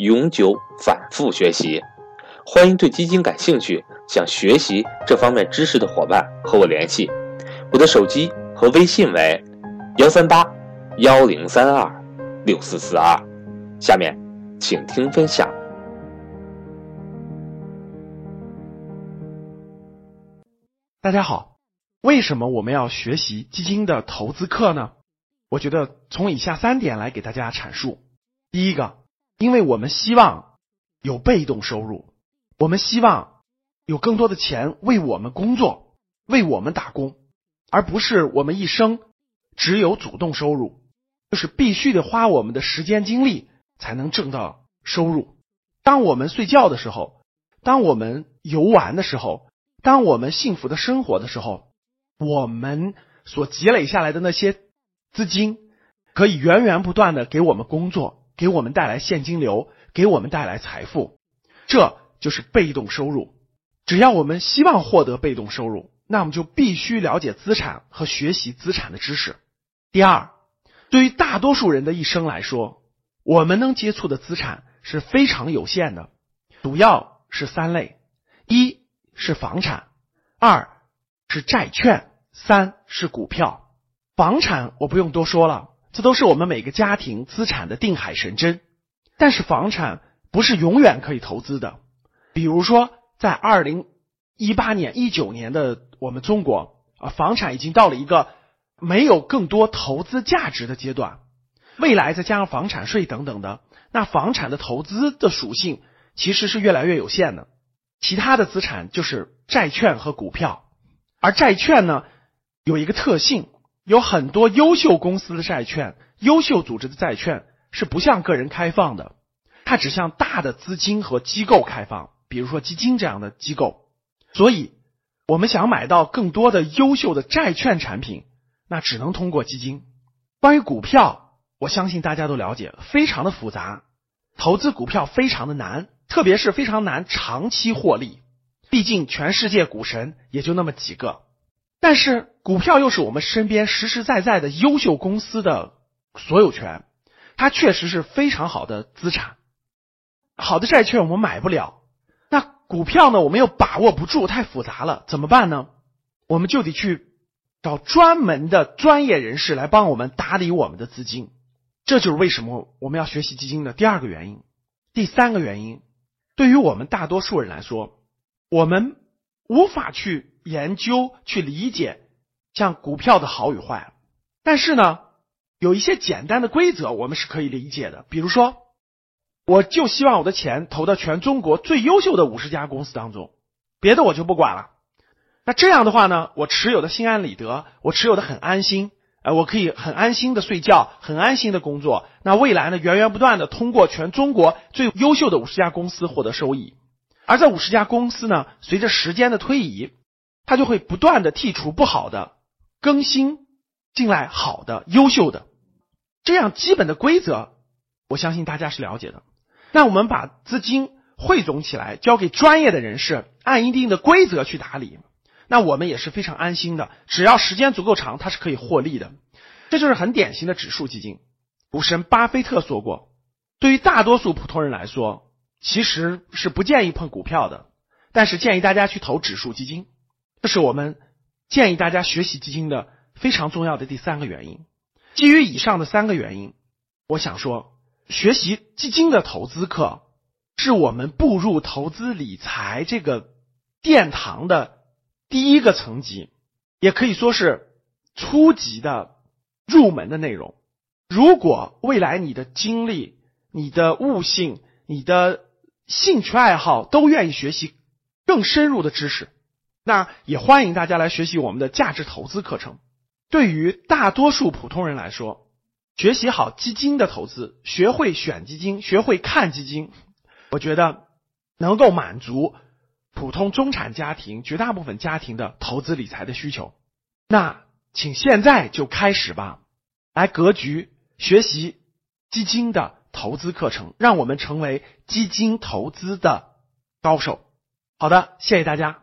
永久反复学习，欢迎对基金感兴趣、想学习这方面知识的伙伴和我联系。我的手机和微信为幺三八幺零三二六四四二。下面，请听分享。大家好，为什么我们要学习基金的投资课呢？我觉得从以下三点来给大家阐述。第一个。因为我们希望有被动收入，我们希望有更多的钱为我们工作，为我们打工，而不是我们一生只有主动收入，就是必须得花我们的时间精力才能挣到收入。当我们睡觉的时候，当我们游玩的时候，当我们幸福的生活的时候，我们所积累下来的那些资金，可以源源不断的给我们工作。给我们带来现金流，给我们带来财富，这就是被动收入。只要我们希望获得被动收入，那我们就必须了解资产和学习资产的知识。第二，对于大多数人的一生来说，我们能接触的资产是非常有限的，主要是三类：一是房产，二是债券，三是股票。房产我不用多说了。这都是我们每个家庭资产的定海神针，但是房产不是永远可以投资的。比如说，在二零一八年、一九年的我们中国啊，房产已经到了一个没有更多投资价值的阶段。未来再加上房产税等等的，那房产的投资的属性其实是越来越有限的。其他的资产就是债券和股票，而债券呢有一个特性。有很多优秀公司的债券、优秀组织的债券是不向个人开放的，它只向大的资金和机构开放，比如说基金这样的机构。所以，我们想买到更多的优秀的债券产品，那只能通过基金。关于股票，我相信大家都了解，非常的复杂，投资股票非常的难，特别是非常难长期获利。毕竟，全世界股神也就那么几个。但是股票又是我们身边实实在在的优秀公司的所有权，它确实是非常好的资产。好的债券我们买不了，那股票呢？我们又把握不住，太复杂了，怎么办呢？我们就得去找专门的专业人士来帮我们打理我们的资金。这就是为什么我们要学习基金的第二个原因。第三个原因，对于我们大多数人来说，我们无法去。研究去理解像股票的好与坏，但是呢，有一些简单的规则我们是可以理解的。比如说，我就希望我的钱投到全中国最优秀的五十家公司当中，别的我就不管了。那这样的话呢，我持有的心安理得，我持有的很安心，呃，我可以很安心的睡觉，很安心的工作。那未来呢，源源不断的通过全中国最优秀的五十家公司获得收益，而在五十家公司呢，随着时间的推移。它就会不断的剔除不好的，更新进来好的、优秀的，这样基本的规则，我相信大家是了解的。那我们把资金汇总起来，交给专业的人士，按一定的规则去打理，那我们也是非常安心的。只要时间足够长，它是可以获利的。这就是很典型的指数基金。股神巴菲特说过，对于大多数普通人来说，其实是不建议碰股票的，但是建议大家去投指数基金。这是我们建议大家学习基金的非常重要的第三个原因。基于以上的三个原因，我想说，学习基金的投资课是我们步入投资理财这个殿堂的第一个层级，也可以说是初级的入门的内容。如果未来你的精力、你的悟性、你的兴趣爱好都愿意学习更深入的知识。那也欢迎大家来学习我们的价值投资课程。对于大多数普通人来说，学习好基金的投资，学会选基金，学会看基金，我觉得能够满足普通中产家庭绝大部分家庭的投资理财的需求。那请现在就开始吧，来格局学习基金的投资课程，让我们成为基金投资的高手。好的，谢谢大家。